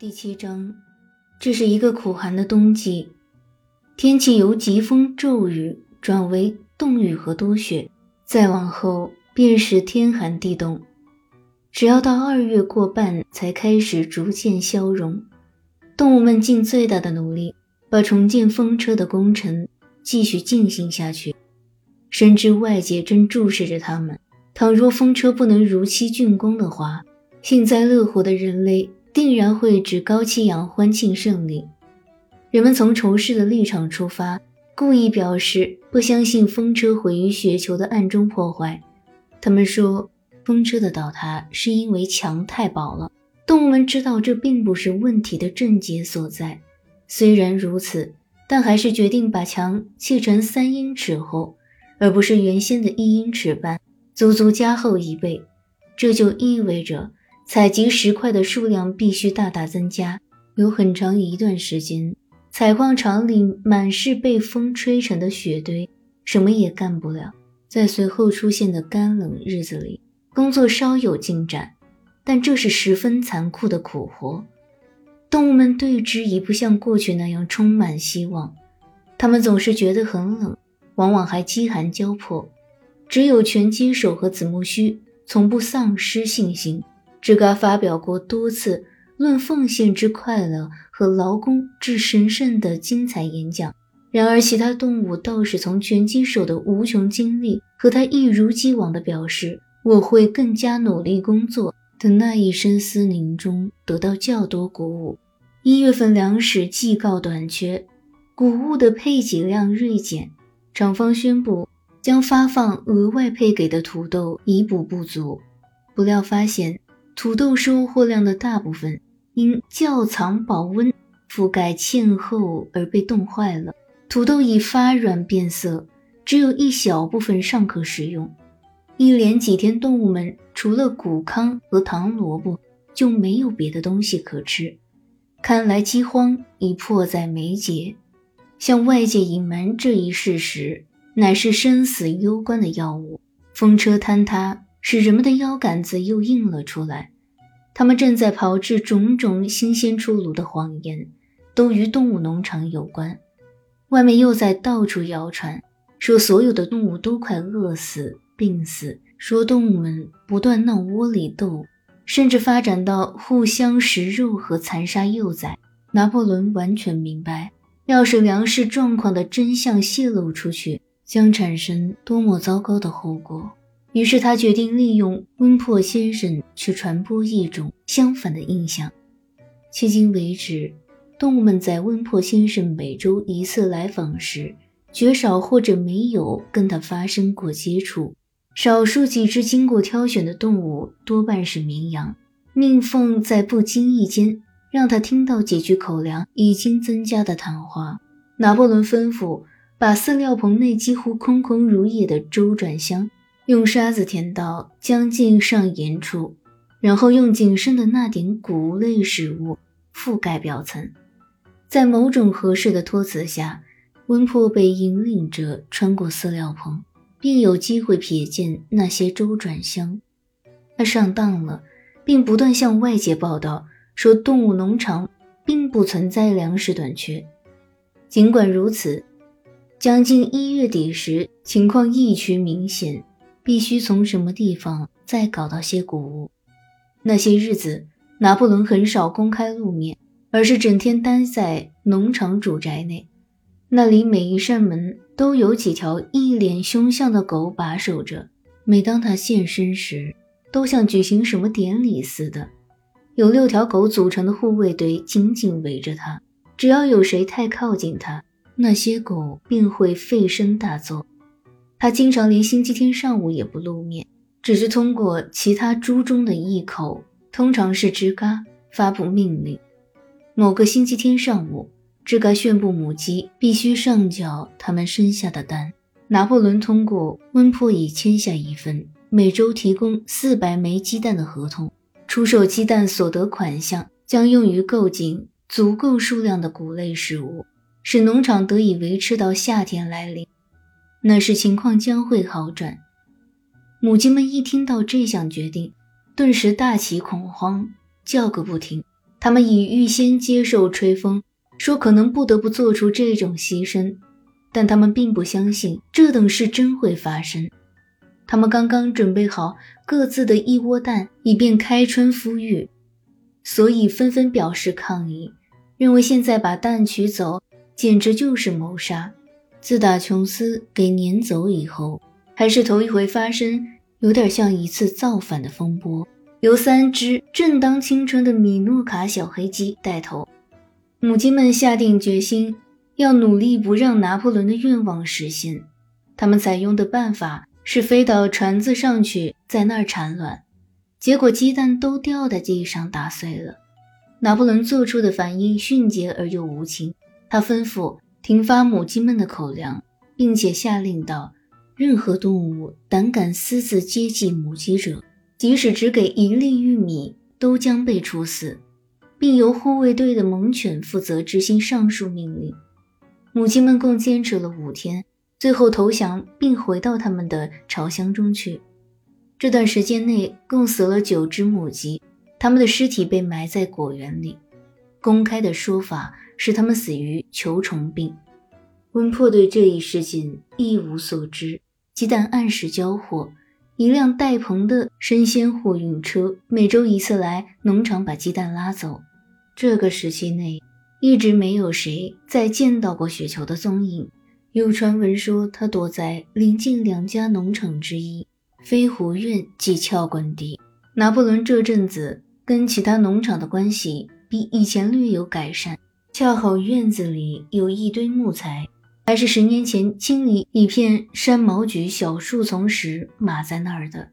第七章，这是一个苦寒的冬季，天气由疾风骤雨转为冻雨和多雪，再往后便是天寒地冻。只要到二月过半，才开始逐渐消融。动物们尽最大的努力，把重建风车的工程继续进行下去。深知外界正注视着他们，倘若风车不能如期竣工的话，幸灾乐祸的人类定然会趾高气扬欢庆胜利。人们从仇视的立场出发，故意表示不相信风车毁于雪球的暗中破坏。他们说，风车的倒塌是因为墙太薄了。动物们知道这并不是问题的症结所在。虽然如此，但还是决定把墙砌成三英尺厚。而不是原先的一英尺半，足足加厚一倍。这就意味着采集石块的数量必须大大增加。有很长一段时间，采矿场里满是被风吹成的雪堆，什么也干不了。在随后出现的干冷日子里，工作稍有进展，但这是十分残酷的苦活。动物们对之已不像过去那样充满希望，他们总是觉得很冷。往往还饥寒交迫，只有拳击手和子木须从不丧失信心。吱嘎发表过多次论奉献之快乐和劳工之神圣的精彩演讲。然而，其他动物倒是从拳击手的无穷精力和他一如既往的表示“我会更加努力工作”的那一声嘶鸣中得到较多鼓舞。一月份粮食既告短缺，谷物的配给量锐减。厂方宣布将发放额外配给的土豆以补不足，不料发现土豆收获量的大部分因窖藏保温覆盖欠厚而被冻坏了，土豆已发软变色，只有一小部分尚可食用。一连几天，动物们除了谷糠和糖萝卜就没有别的东西可吃，看来饥荒已迫在眉睫。向外界隐瞒这一事实，乃是生死攸关的要务。风车坍塌，使人们的腰杆子又硬了出来。他们正在炮制种种新鲜出炉的谎言，都与动物农场有关。外面又在到处谣传，说所有的动物都快饿死、病死，说动物们不断闹窝里斗，甚至发展到互相食肉和残杀幼崽。拿破仑完全明白。要是粮食状况的真相泄露出去，将产生多么糟糕的后果！于是他决定利用温珀先生去传播一种相反的印象。迄今为止，动物们在温珀先生每周一次来访时，绝少或者没有跟他发生过接触。少数几只经过挑选的动物，多半是绵羊。命凤在不经意间。让他听到几句口粮已经增加的谈话。拿破仑吩咐把饲料棚内几乎空空如也的周转箱用沙子填到将近上沿处，然后用仅剩的那点谷类食物覆盖表层。在某种合适的托词下，温珀被引领着穿过饲料棚，并有机会瞥见那些周转箱。他上当了，并不断向外界报道。说动物农场并不存在粮食短缺，尽管如此，将近一月底时情况异趋明显，必须从什么地方再搞到些谷物。那些日子，拿破仑很少公开露面，而是整天待在农场主宅内，那里每一扇门都有几条一脸凶相的狗把守着。每当他现身时，都像举行什么典礼似的。有六条狗组成的护卫队紧紧围着他，只要有谁太靠近他，那些狗便会吠声大作。他经常连星期天上午也不露面，只是通过其他猪中的一口，通常是吱嘎发布命令。某个星期天上午，吱嘎宣布母鸡必须上缴它们生下的蛋。拿破仑通过温珀已签下一份每周提供四百枚鸡蛋的合同。出售鸡蛋所得款项将用于购进足够数量的谷类食物，使农场得以维持到夏天来临。那时情况将会好转。母鸡们一听到这项决定，顿时大起恐慌，叫个不停。他们已预先接受吹风，说可能不得不做出这种牺牲，但他们并不相信这等事真会发生。他们刚刚准备好各自的一窝蛋，以便开春孵育，所以纷纷表示抗议，认为现在把蛋取走，简直就是谋杀。自打琼斯给撵走以后，还是头一回发生，有点像一次造反的风波。由三只正当青春的米诺卡小黑鸡带头，母鸡们下定决心要努力不让拿破仑的愿望实现。他们采用的办法是飞到船子上去，在那儿产卵，结果鸡蛋都掉在地上打碎了。拿破仑做出的反应迅捷而又无情，他吩咐停发母鸡们的口粮，并且下令道：任何动物胆敢私自接近母鸡者。即使只给一粒玉米，都将被处死，并由护卫队的猛犬负责执行上述命令。母鸡们共坚持了五天，最后投降并回到他们的巢箱中去。这段时间内，共死了九只母鸡，它们的尸体被埋在果园里。公开的说法是他们死于球虫病。温珀对这一事件一无所知，鸡蛋按时交货。一辆带棚的生鲜货运车每周一次来农场把鸡蛋拉走。这个时期内，一直没有谁再见到过雪球的踪影。有传闻说，他躲在临近两家农场之一飞狐院及鞘棍地。拿破仑这阵子跟其他农场的关系比以前略有改善，恰好院子里有一堆木材。还是十年前清理一片山毛榉小树丛时码在那儿的，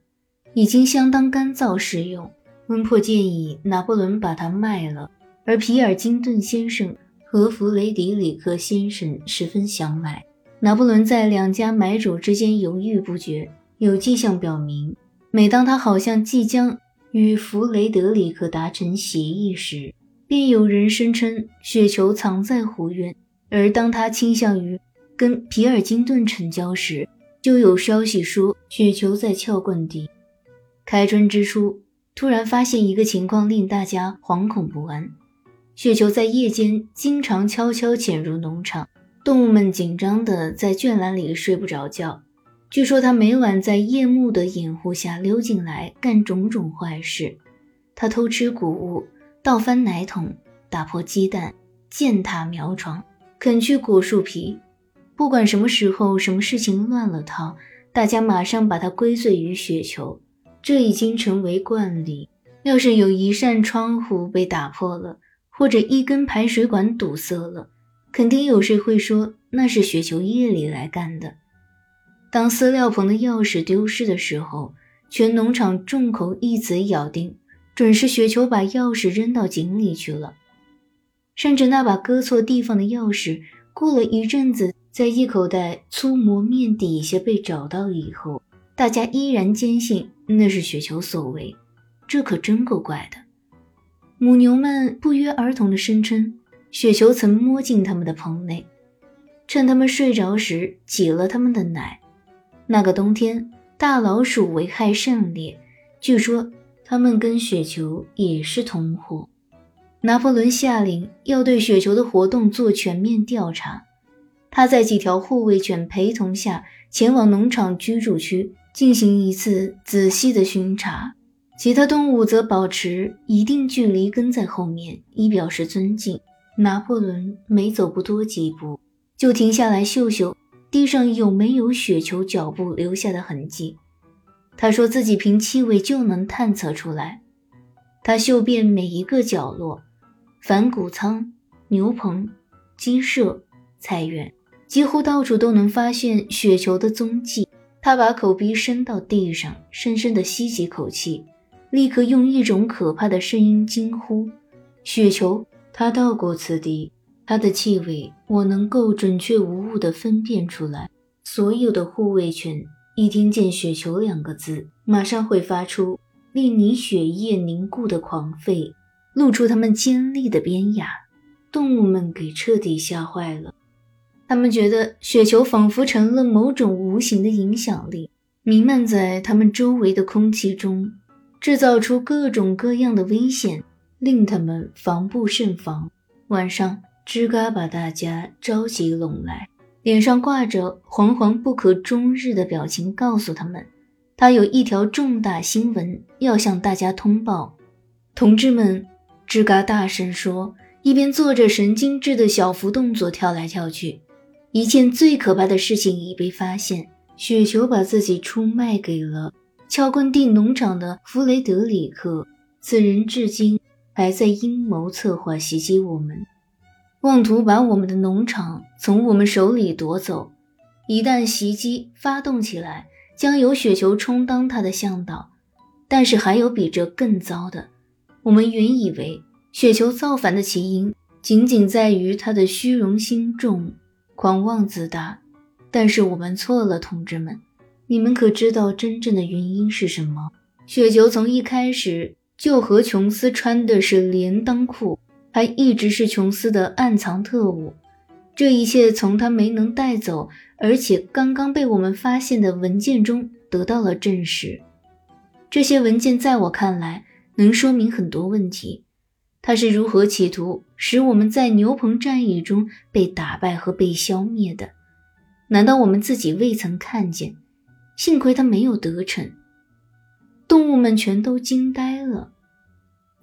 已经相当干燥适用。温珀建议拿破仑把它卖了，而皮尔金顿先生和弗雷迪里克先生十分想买。拿破仑在两家买主之间犹豫不决，有迹象表明，每当他好像即将与弗雷德里克达成协议时，便有人声称雪球藏在湖院。而当他倾向于跟皮尔金顿成交时，就有消息说雪球在撬棍底。开春之初，突然发现一个情况令大家惶恐不安：雪球在夜间经常悄悄潜入农场，动物们紧张地在圈栏里睡不着觉。据说他每晚在夜幕的掩护下溜进来，干种种坏事。他偷吃谷物，倒翻奶桶，打破鸡蛋，践踏苗床。啃去果树皮，不管什么时候、什么事情乱了套，大家马上把它归罪于雪球，这已经成为惯例。要是有一扇窗户被打破了，或者一根排水管堵塞了，肯定有谁会说那是雪球夜里来干的。当饲料棚的钥匙丢失的时候，全农场众口一词咬定，准是雪球把钥匙扔到井里去了。甚至那把搁错地方的钥匙，过了一阵子，在一口袋粗磨面底下被找到以后，大家依然坚信那是雪球所为，这可真够怪的。母牛们不约而同地声称，雪球曾摸进他们的棚内，趁他们睡着时挤了他们的奶。那个冬天，大老鼠危害甚烈，据说他们跟雪球也是同伙。拿破仑下令要对雪球的活动做全面调查。他在几条护卫犬陪同下前往农场居住区进行一次仔细的巡查，其他动物则保持一定距离跟在后面，以表示尊敬。拿破仑每走不多几步，就停下来嗅嗅地上有没有雪球脚步留下的痕迹。他说自己凭气味就能探测出来。他嗅遍每一个角落。反谷仓、牛棚、鸡舍、菜园，几乎到处都能发现雪球的踪迹。他把口鼻伸到地上，深深地吸几口气，立刻用一种可怕的声音惊呼：“雪球！”他到过此地，它的气味我能够准确无误地分辨出来。所有的护卫犬一听见“雪球”两个字，马上会发出令你血液凝固的狂吠。露出它们尖利的边牙，动物们给彻底吓坏了。他们觉得雪球仿佛成了某种无形的影响力，弥漫在他们周围的空气中，制造出各种各样的危险。令他们防不胜防。晚上，吱嘎把大家召集拢来，脸上挂着惶惶不可终日的表情，告诉他们，他有一条重大新闻要向大家通报。同志们，吱嘎大声说，一边做着神经质的小幅动作，跳来跳去。一件最可怕的事情已被发现：雪球把自己出卖给了撬棍地农场的弗雷德里克。此人至今还在阴谋策划袭击我们，妄图把我们的农场从我们手里夺走。一旦袭击发动起来，将由雪球充当他的向导。但是还有比这更糟的。我们原以为雪球造反的起因仅仅在于他的虚荣心重。狂妄自大，但是我们错了，同志们，你们可知道真正的原因是什么？雪球从一开始就和琼斯穿的是连裆裤，还一直是琼斯的暗藏特务。这一切从他没能带走，而且刚刚被我们发现的文件中得到了证实。这些文件在我看来能说明很多问题。他是如何企图使我们在牛棚战役中被打败和被消灭的？难道我们自己未曾看见？幸亏他没有得逞。动物们全都惊呆了。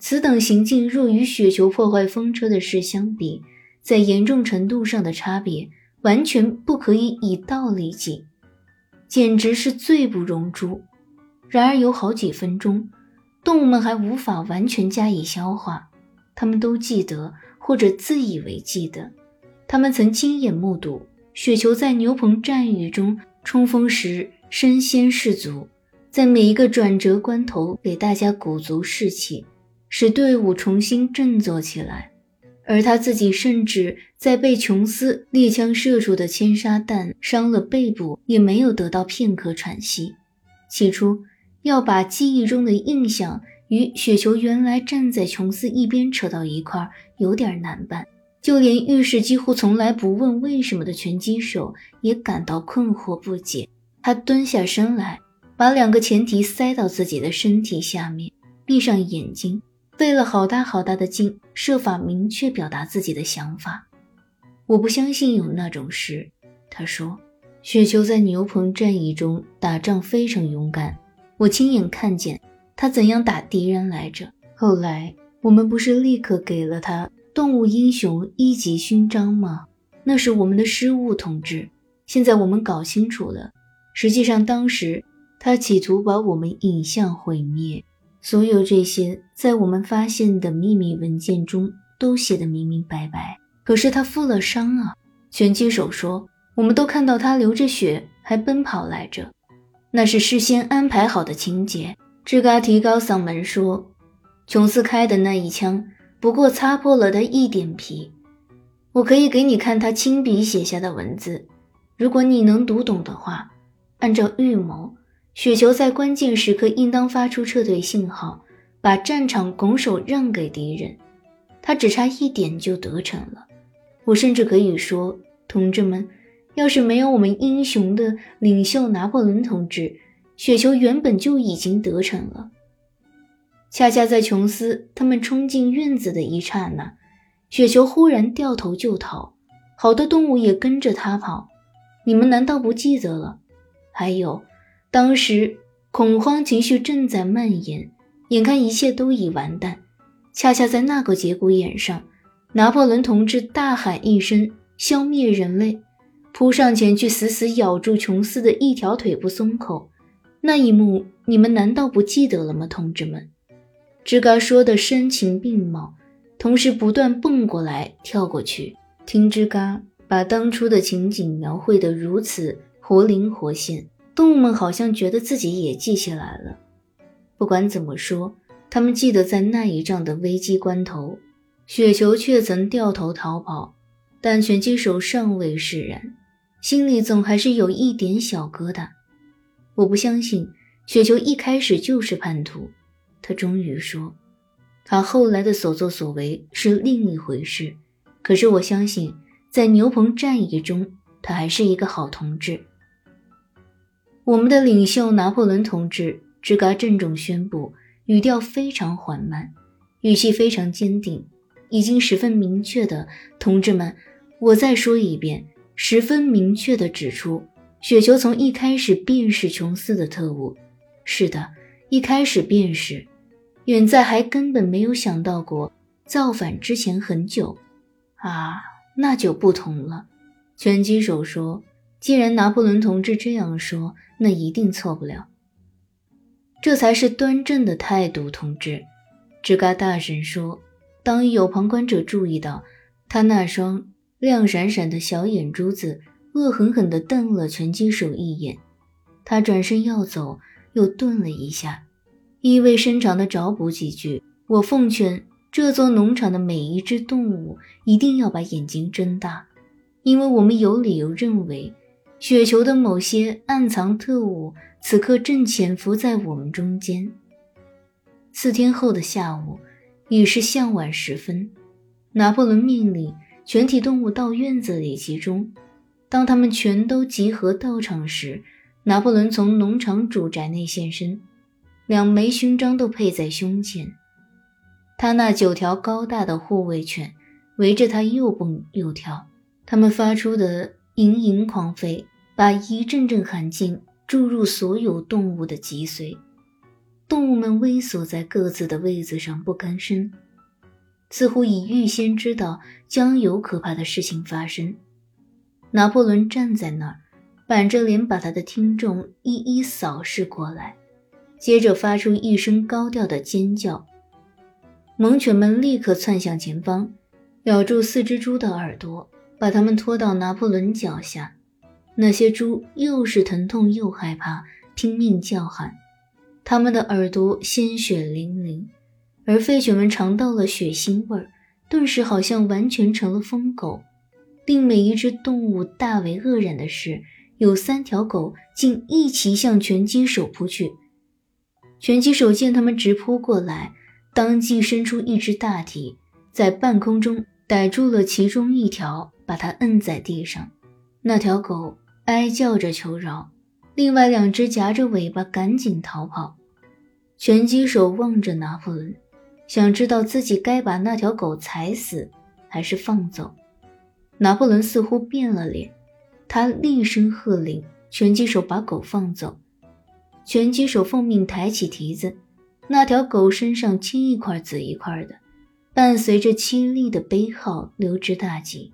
此等行径若与雪球破坏风车的事相比，在严重程度上的差别完全不可以以道理计，简直是罪不容诛。然而有好几分钟，动物们还无法完全加以消化。他们都记得，或者自以为记得，他们曾亲眼目睹雪球在牛棚战雨中冲锋时身先士卒，在每一个转折关头给大家鼓足士气，使队伍重新振作起来。而他自己甚至在被琼斯猎枪射出的铅沙弹伤了背部，也没有得到片刻喘息。起初，要把记忆中的印象。与雪球原来站在琼斯一边扯到一块有点难办，就连遇事几乎从来不问为什么的拳击手也感到困惑不解。他蹲下身来，把两个前蹄塞到自己的身体下面，闭上眼睛，费了好大好大的劲，设法明确表达自己的想法。我不相信有那种事，他说。雪球在牛棚战役中打仗非常勇敢，我亲眼看见。他怎样打敌人来着？后来我们不是立刻给了他动物英雄一级勋章吗？那是我们的失误，同志。现在我们搞清楚了，实际上当时他企图把我们引向毁灭。所有这些在我们发现的秘密文件中都写得明明白白。可是他负了伤啊！拳击手说：“我们都看到他流着血还奔跑来着，那是事先安排好的情节。”吱嘎提高嗓门说：“琼斯开的那一枪，不过擦破了他一点皮。我可以给你看他亲笔写下的文字，如果你能读懂的话。按照预谋，雪球在关键时刻应当发出撤退信号，把战场拱手让给敌人。他只差一点就得逞了。我甚至可以说，同志们，要是没有我们英雄的领袖拿破仑同志。”雪球原本就已经得逞了，恰恰在琼斯他们冲进院子的一刹那，雪球忽然掉头就逃，好多动物也跟着他跑。你们难道不记得了？还有，当时恐慌情绪正在蔓延，眼看一切都已完蛋，恰恰在那个节骨眼上，拿破仑同志大喊一声“消灭人类”，扑上前去死死咬住琼斯的一条腿不松口。那一幕，你们难道不记得了吗，同志们？吱嘎说的声情并茂，同时不断蹦过来跳过去。听吱嘎把当初的情景描绘得如此活灵活现，动物们好像觉得自己也记起来了。不管怎么说，他们记得在那一仗的危机关头，雪球却曾掉头逃跑，但拳击手尚未释然，心里总还是有一点小疙瘩。我不相信雪球一开始就是叛徒，他终于说，他后来的所作所为是另一回事。可是我相信，在牛棚战役中，他还是一个好同志。我们的领袖拿破仑同志，吱嘎郑重宣布，语调非常缓慢，语气非常坚定，已经十分明确的，同志们，我再说一遍，十分明确的指出，雪球从一开始便是琼斯的特务。是的，一开始便是，远在还根本没有想到过造反之前很久。啊，那就不同了。拳击手说：“既然拿破仑同志这样说，那一定错不了。这才是端正的态度，同志。”吱嘎大声说。当有旁观者注意到他那双亮闪闪的小眼珠子，恶狠狠地瞪了拳击手一眼，他转身要走。又顿了一下，意味深长地找补几句：“我奉劝这座农场的每一只动物一定要把眼睛睁大，因为我们有理由认为，雪球的某些暗藏特务此刻正潜伏在我们中间。”四天后的下午，已是向晚时分，拿破仑命令全体动物到院子里集中。当他们全都集合到场时，拿破仑从农场主宅内现身，两枚勋章都配在胸前。他那九条高大的护卫犬围着他又蹦又跳，它们发出的盈盈狂吠，把一阵阵寒劲注入所有动物的脊髓。动物们微缩在各自的位子上不吭声，似乎已预先知道将有可怕的事情发生。拿破仑站在那儿。板着脸把他的听众一一扫视过来，接着发出一声高调的尖叫。猛犬们立刻窜向前方，咬住四只猪的耳朵，把它们拖到拿破仑脚下。那些猪又是疼痛又害怕，拼命叫喊，它们的耳朵鲜血淋淋。而废犬们尝到了血腥味儿，顿时好像完全成了疯狗。令每一只动物大为愕然的是。有三条狗竟一齐向拳击手扑去，拳击手见他们直扑过来，当即伸出一只大蹄，在半空中逮住了其中一条，把它摁在地上。那条狗哀叫着求饶，另外两只夹着尾巴赶紧逃跑。拳击手望着拿破仑，想知道自己该把那条狗踩死，还是放走。拿破仑似乎变了脸。他厉声喝令，拳击手把狗放走。拳击手奉命抬起蹄子，那条狗身上青一块紫一块的，伴随着凄厉的悲号溜之大吉。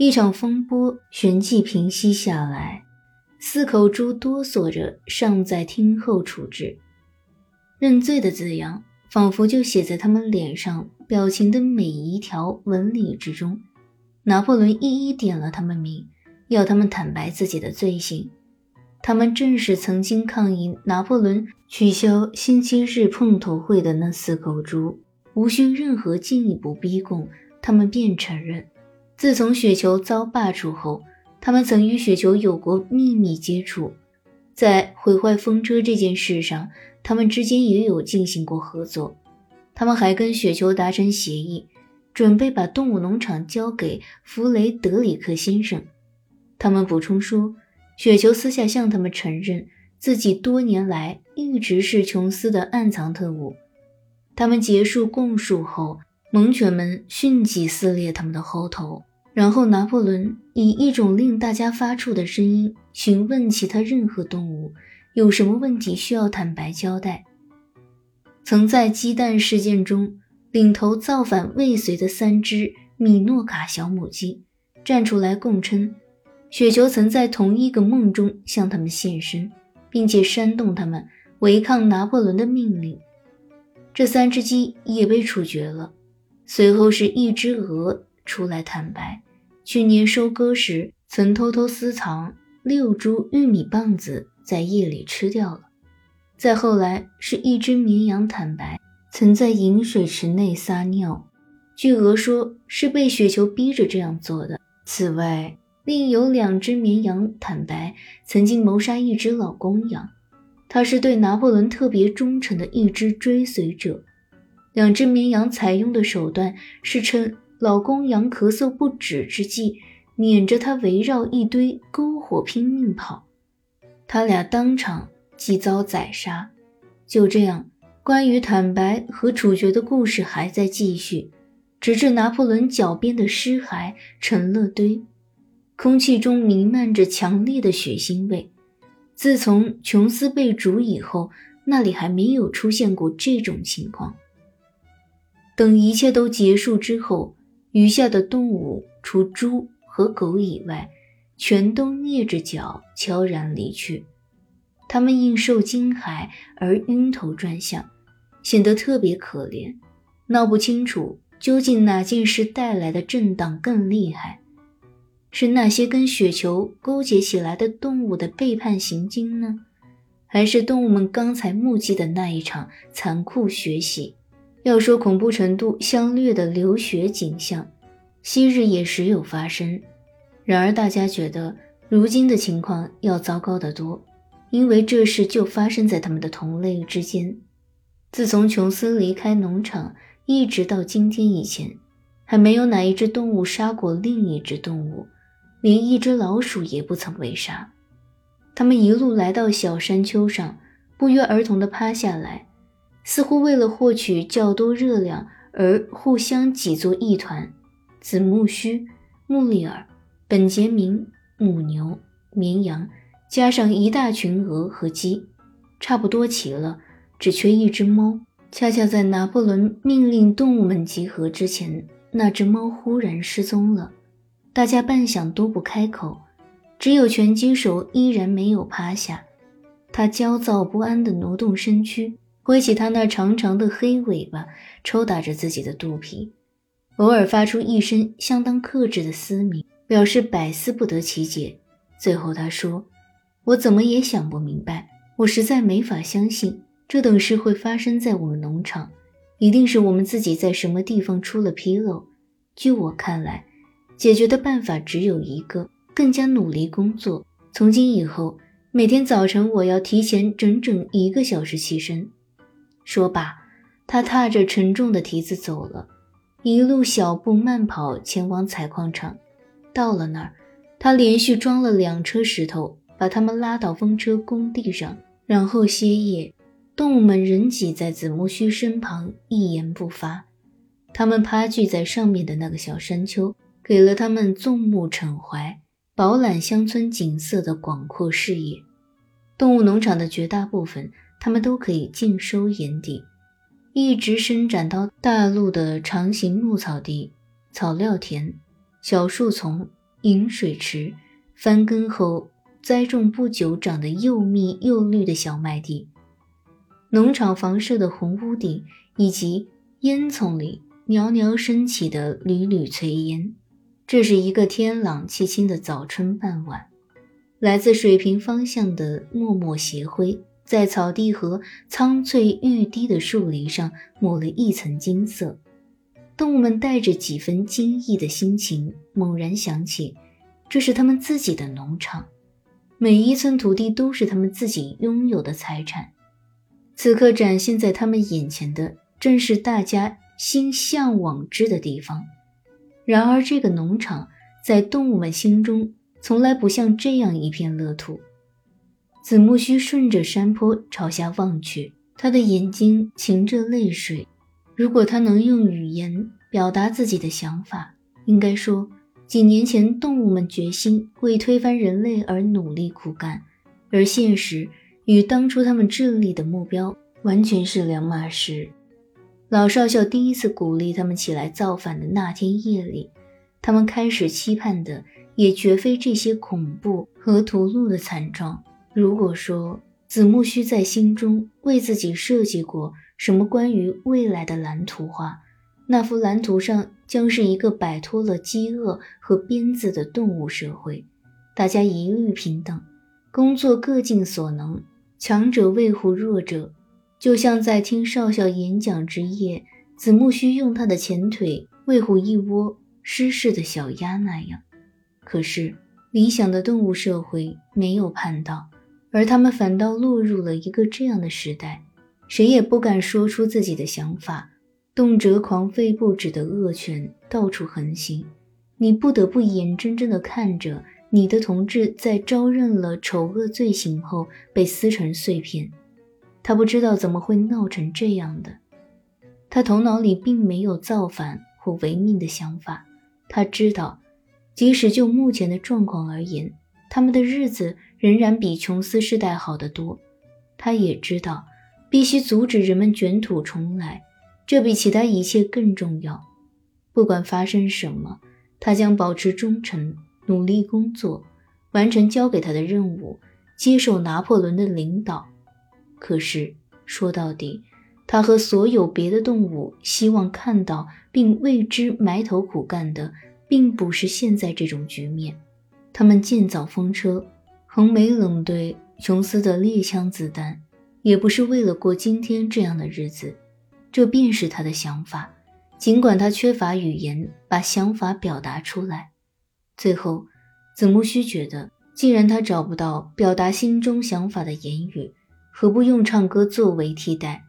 一场风波旋即平息下来，四口猪哆嗦着尚在听候处置。认罪的字样仿佛就写在他们脸上表情的每一条纹理之中。拿破仑一一点了他们名。要他们坦白自己的罪行，他们正是曾经抗议拿破仑取消星期日碰头会的那四口猪，无需任何进一步逼供，他们便承认，自从雪球遭罢黜后，他们曾与雪球有过秘密接触，在毁坏风车这件事上，他们之间也有进行过合作，他们还跟雪球达成协议，准备把动物农场交给弗雷德里克先生。他们补充说，雪球私下向他们承认自己多年来一直是琼斯的暗藏特务。他们结束供述后，猛犬们迅即撕裂他们的喉头。然后，拿破仑以一种令大家发怵的声音询问其他任何动物有什么问题需要坦白交代。曾在鸡蛋事件中领头造反未遂的三只米诺卡小母鸡站出来供称。雪球曾在同一个梦中向他们现身，并且煽动他们违抗拿破仑的命令。这三只鸡也被处决了。随后是一只鹅出来坦白，去年收割时曾偷偷私藏六株玉米棒子，在夜里吃掉了。再后来是一只绵羊坦白，曾在饮水池内撒尿，据鹅说是被雪球逼着这样做的。此外，另有两只绵羊坦白，曾经谋杀一只老公羊。他是对拿破仑特别忠诚的一只追随者。两只绵羊采用的手段是趁老公羊咳嗽不止之际，撵着他围绕一堆篝火拼命跑。他俩当场即遭宰杀。就这样，关于坦白和处决的故事还在继续，直至拿破仑脚边的尸骸成了堆，空气中弥漫着强烈的血腥味。自从琼斯被逐以后，那里还没有出现过这种情况。等一切都结束之后，余下的动物除猪和狗以外，全都蹑着脚悄然离去。它们因受惊骇而晕头转向，显得特别可怜，闹不清楚究竟哪件事带来的震荡更厉害。是那些跟雪球勾结起来的动物的背叛行径呢，还是动物们刚才目击的那一场残酷血洗？要说恐怖程度相略的流血景象，昔日也时有发生。然而大家觉得如今的情况要糟糕得多，因为这事就发生在他们的同类之间。自从琼斯离开农场，一直到今天以前，还没有哪一只动物杀过另一只动物。连一只老鼠也不曾被杀。他们一路来到小山丘上，不约而同地趴下来，似乎为了获取较多热量而互相挤作一团。子木须、穆利尔、本杰明、母牛、绵羊，加上一大群鹅和鸡，差不多齐了，只缺一只猫。恰恰在拿破仑命令动物们集合之前，那只猫忽然失踪了。大家半晌都不开口，只有拳击手依然没有趴下。他焦躁不安地挪动身躯，挥起他那长长的黑尾巴，抽打着自己的肚皮，偶尔发出一声相当克制的嘶鸣，表示百思不得其解。最后他说：“我怎么也想不明白，我实在没法相信这等事会发生在我们农场，一定是我们自己在什么地方出了纰漏。据我看来。”解决的办法只有一个：更加努力工作。从今以后，每天早晨我要提前整整一个小时起身。说罢，他踏着沉重的蹄子走了，一路小步慢跑前往采矿场。到了那儿，他连续装了两车石头，把他们拉到风车工地上，然后歇业。动物们仍挤在子木须身旁，一言不发。他们趴踞在上面的那个小山丘。给了他们纵目骋怀、饱览乡村景色的广阔视野。动物农场的绝大部分，他们都可以尽收眼底，一直伸展到大陆的长形牧草地、草料田、小树丛、饮水池、翻耕后栽种不久长得又密又绿的小麦地、农场房舍的红屋顶，以及烟囱里袅袅升起的缕缕炊烟。这是一个天朗气清的早春傍晚，来自水平方向的脉脉斜晖，在草地和苍翠欲滴的树林上抹了一层金色。动物们带着几分惊异的心情，猛然想起，这是他们自己的农场，每一寸土地都是他们自己拥有的财产。此刻展现在他们眼前的，正是大家心向往之的地方。然而，这个农场在动物们心中从来不像这样一片乐土。子木须顺着山坡朝下望去，他的眼睛噙着泪水。如果他能用语言表达自己的想法，应该说，几年前动物们决心为推翻人类而努力苦干，而现实与当初他们致力的目标完全是两码事。老少校第一次鼓励他们起来造反的那天夜里，他们开始期盼的也绝非这些恐怖和屠戮的惨状。如果说子木须在心中为自己设计过什么关于未来的蓝图画，那幅蓝图上将是一个摆脱了饥饿和鞭子的动物社会，大家一律平等，工作各尽所能，强者维护弱者。就像在听少校演讲之夜，子木须用他的前腿喂护一窝失势的小鸭那样。可是理想的动物社会没有盼到，而他们反倒落入了一个这样的时代，谁也不敢说出自己的想法，动辄狂吠不止的恶犬到处横行，你不得不眼睁睁地看着你的同志在招认了丑恶罪行后被撕成碎片。他不知道怎么会闹成这样的。他头脑里并没有造反或违命的想法。他知道，即使就目前的状况而言，他们的日子仍然比琼斯时代好得多。他也知道，必须阻止人们卷土重来，这比其他一切更重要。不管发生什么，他将保持忠诚，努力工作，完成交给他的任务，接受拿破仑的领导。可是说到底，他和所有别的动物希望看到并为之埋头苦干的，并不是现在这种局面。他们建造风车，横眉冷对琼斯的猎枪子弹，也不是为了过今天这样的日子。这便是他的想法，尽管他缺乏语言把想法表达出来。最后，子木须觉得，既然他找不到表达心中想法的言语，何不用唱歌作为替代？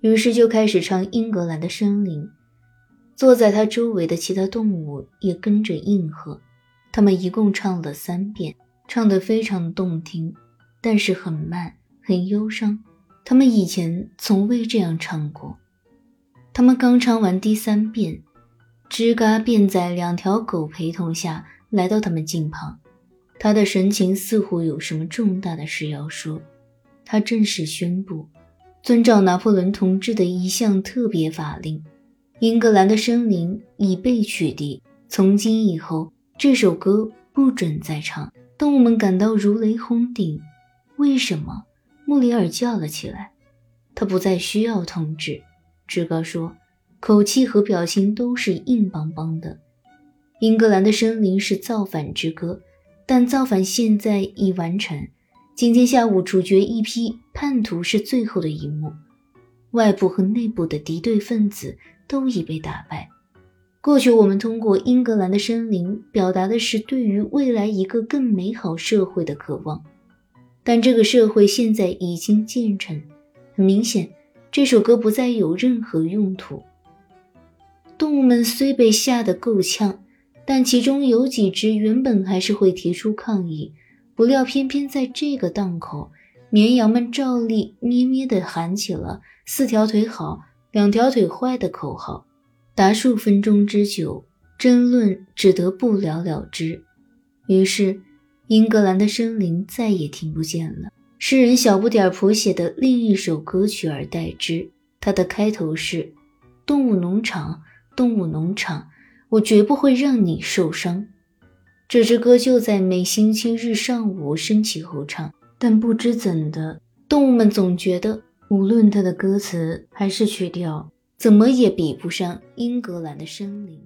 于是就开始唱《英格兰的森林》。坐在他周围的其他动物也跟着应和。他们一共唱了三遍，唱得非常动听，但是很慢，很忧伤。他们以前从未这样唱过。他们刚唱完第三遍，吱嘎便在两条狗陪同下来到他们近旁。他的神情似乎有什么重大的事要说。他正式宣布。遵照拿破仑同志的一项特别法令，英格兰的森林已被取缔。从今以后，这首歌不准再唱。动物们感到如雷轰顶。为什么？穆里尔叫了起来。他不再需要通知。志高说，口气和表情都是硬邦邦的。英格兰的森林是造反之歌，但造反现在已完成。今天下午处决一批叛徒是最后的一幕，外部和内部的敌对分子都已被打败。过去我们通过英格兰的森林表达的是对于未来一个更美好社会的渴望，但这个社会现在已经建成。很明显，这首歌不再有任何用途。动物们虽被吓得够呛，但其中有几只原本还是会提出抗议。不料，偏偏在这个档口，绵羊们照例咩咩地喊起了“四条腿好，两条腿坏”的口号。达数分钟之久，争论只得不了了之。于是，英格兰的森林再也听不见了。诗人小不点谱写的另一首歌曲而代之。它的开头是：“动物农场，动物农场，我绝不会让你受伤。”这支歌就在每星期日上午升起后唱，但不知怎的，动物们总觉得，无论它的歌词还是曲调，怎么也比不上英格兰的森林。